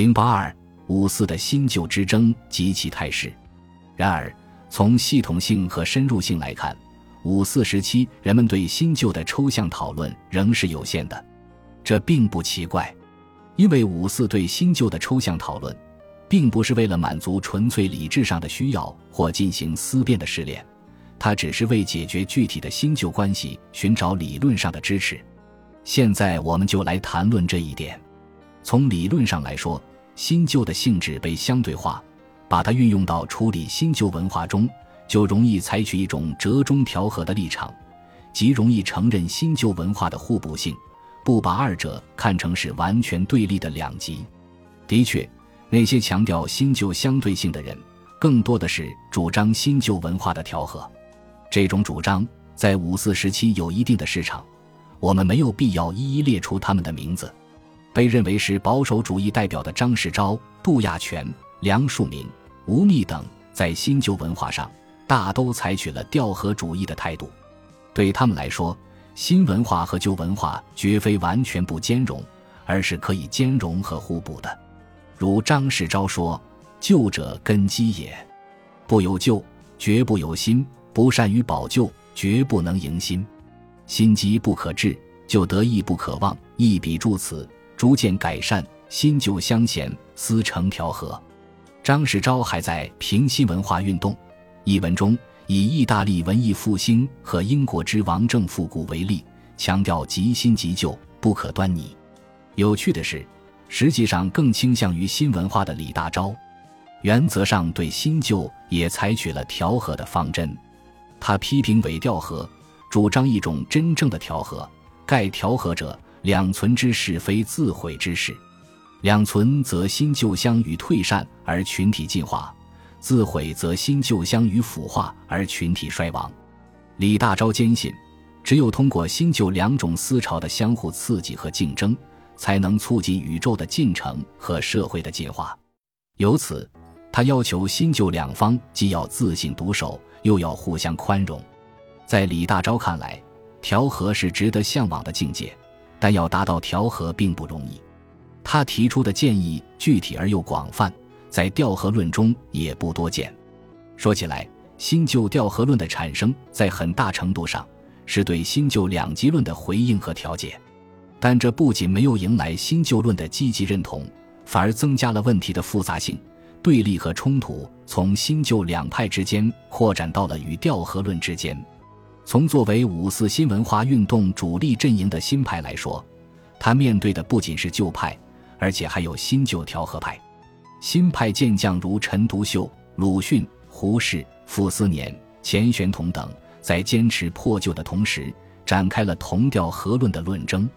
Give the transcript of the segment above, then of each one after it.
零八二五四的新旧之争及其态势。然而，从系统性和深入性来看，五四时期人们对新旧的抽象讨论仍是有限的，这并不奇怪，因为五四对新旧的抽象讨论，并不是为了满足纯粹理智上的需要或进行思辨的试炼，它只是为解决具体的新旧关系寻找理论上的支持。现在我们就来谈论这一点。从理论上来说，新旧的性质被相对化，把它运用到处理新旧文化中。就容易采取一种折中调和的立场，极容易承认新旧文化的互补性，不把二者看成是完全对立的两极。的确，那些强调新旧相对性的人，更多的是主张新旧文化的调和。这种主张在五四时期有一定的市场，我们没有必要一一列出他们的名字。被认为是保守主义代表的张世钊、杜亚泉、梁漱溟、吴宓等，在新旧文化上。大都采取了调和主义的态度，对他们来说，新文化和旧文化绝非完全不兼容，而是可以兼容和互补的。如张世钊说：“旧者根基也，不有旧，绝不有新；不善于保旧，绝不能迎新。新机不可治，旧得意不可忘。一笔注此，逐渐改善，新旧相衔，思成调和。”张世钊还在评新文化运动。一文中以意大利文艺复兴和英国之王政复古为例，强调即新即旧不可端倪。有趣的是，实际上更倾向于新文化的李大钊，原则上对新旧也采取了调和的方针。他批评伪调和，主张一种真正的调和。盖调和者，两存之事非自毁之事。两存则新旧相与退散，而群体进化。自毁则新旧相与腐化而群体衰亡。李大钊坚信，只有通过新旧两种思潮的相互刺激和竞争，才能促进宇宙的进程和社会的进化。由此，他要求新旧两方既要自信独守，又要互相宽容。在李大钊看来，调和是值得向往的境界，但要达到调和并不容易。他提出的建议具体而又广泛。在调和论中也不多见。说起来，新旧调和论的产生，在很大程度上是对新旧两极论的回应和调解，但这不仅没有迎来新旧论的积极认同，反而增加了问题的复杂性。对立和冲突从新旧两派之间扩展到了与调和论之间。从作为五四新文化运动主力阵营的新派来说，他面对的不仅是旧派，而且还有新旧调和派。新派健将如陈独秀、鲁迅、胡适、傅斯年、钱玄同等，在坚持破旧的同时，展开了同调和论的论争。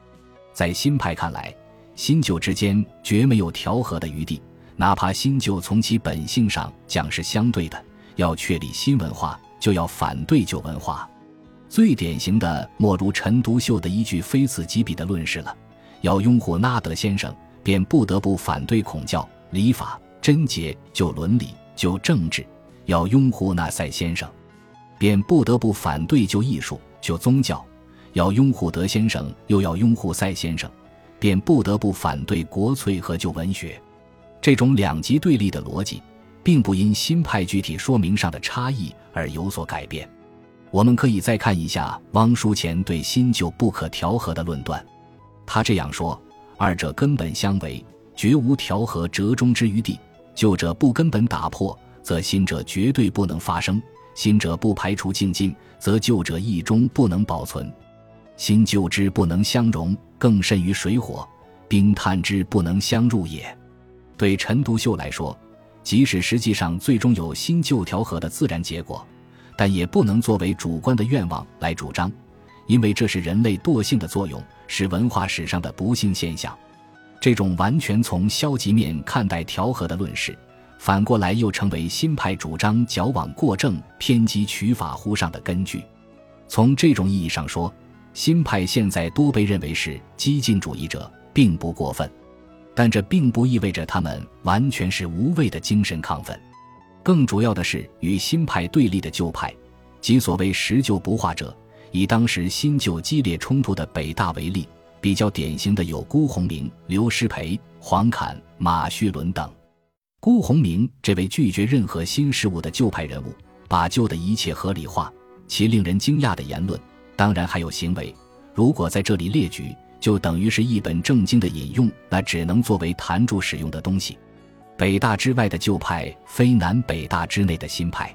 在新派看来，新旧之间绝没有调和的余地，哪怕新旧从其本性上讲是相对的。要确立新文化，就要反对旧文化。最典型的莫如陈独秀的一句非此即彼的论事了：要拥护拉德先生，便不得不反对孔教。礼法、贞洁、就伦理、就政治，要拥护纳赛先生，便不得不反对就艺术、就宗教；要拥护德先生，又要拥护赛先生，便不得不反对国粹和就文学。这种两极对立的逻辑，并不因新派具体说明上的差异而有所改变。我们可以再看一下汪书前对新旧不可调和的论断，他这样说：二者根本相违。绝无调和折中之余地，旧者不根本打破，则新者绝对不能发生；新者不排除竞进，则旧者亦终不能保存。新旧之不能相容，更甚于水火、冰炭之不能相入也。对陈独秀来说，即使实际上最终有新旧调和的自然结果，但也不能作为主观的愿望来主张，因为这是人类惰性的作用，是文化史上的不幸现象。这种完全从消极面看待调和的论事，反过来又成为新派主张矫枉过正、偏激取法乎上的根据。从这种意义上说，新派现在多被认为是激进主义者，并不过分。但这并不意味着他们完全是无谓的精神亢奋。更主要的是，与新派对立的旧派，即所谓实旧不化者，以当时新旧激烈冲突的北大为例。比较典型的有辜鸿铭、刘师培、黄侃、马叙伦等。辜鸿铭这位拒绝任何新事物的旧派人物，把旧的一切合理化。其令人惊讶的言论，当然还有行为。如果在这里列举，就等于是一本正经的引用那只能作为谈注使用的东西。北大之外的旧派，非南北大之内的新派，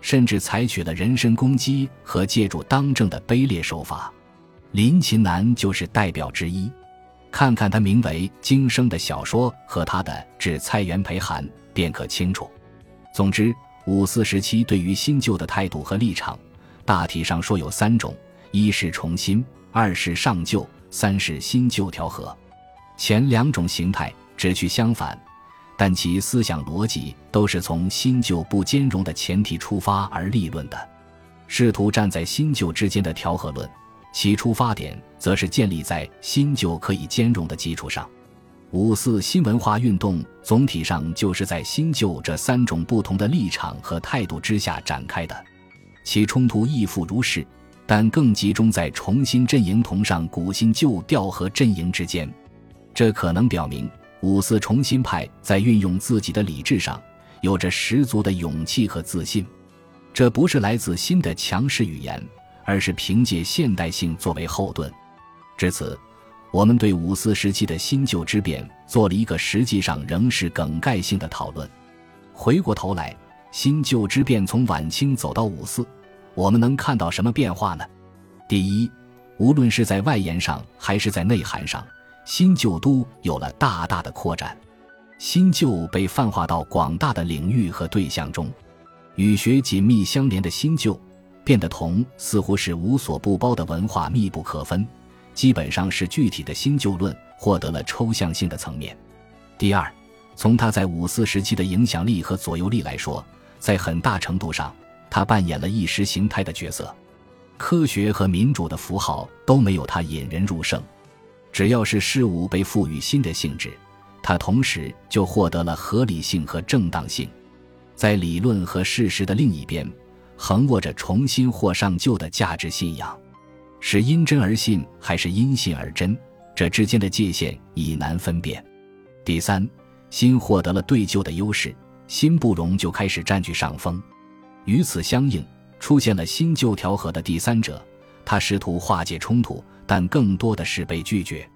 甚至采取了人身攻击和借助当政的卑劣手法。林琴南就是代表之一。看看他名为《今生》的小说和他的《致蔡元培函》，便可清楚。总之，五四时期对于新旧的态度和立场，大体上说有三种：一是重新，二是上旧，三是新旧调和。前两种形态只去相反，但其思想逻辑都是从新旧不兼容的前提出发而立论的，试图站在新旧之间的调和论。其出发点则是建立在新旧可以兼容的基础上。五四新文化运动总体上就是在新旧这三种不同的立场和态度之下展开的，其冲突亦复如是，但更集中在重新阵营同上古新旧调和阵营之间。这可能表明五四重新派在运用自己的理智上有着十足的勇气和自信，这不是来自新的强势语言。而是凭借现代性作为后盾。至此，我们对五四时期的新旧之变做了一个实际上仍是梗概性的讨论。回过头来，新旧之变从晚清走到五四，我们能看到什么变化呢？第一，无论是在外延上还是在内涵上，新旧都有了大大的扩展。新旧被泛化到广大的领域和对象中，与学紧密相连的新旧。变得同似乎是无所不包的文化密不可分，基本上是具体的新旧论获得了抽象性的层面。第二，从他在五四时期的影响力和左右力来说，在很大程度上，他扮演了意识形态的角色。科学和民主的符号都没有他引人入胜。只要是事物被赋予新的性质，它同时就获得了合理性和正当性。在理论和事实的另一边。横握着重新或上旧的价值信仰，是因真而信还是因信而真？这之间的界限已难分辨。第三，新获得了对旧的优势，新不容就开始占据上风。与此相应，出现了新旧调和的第三者，他试图化解冲突，但更多的是被拒绝。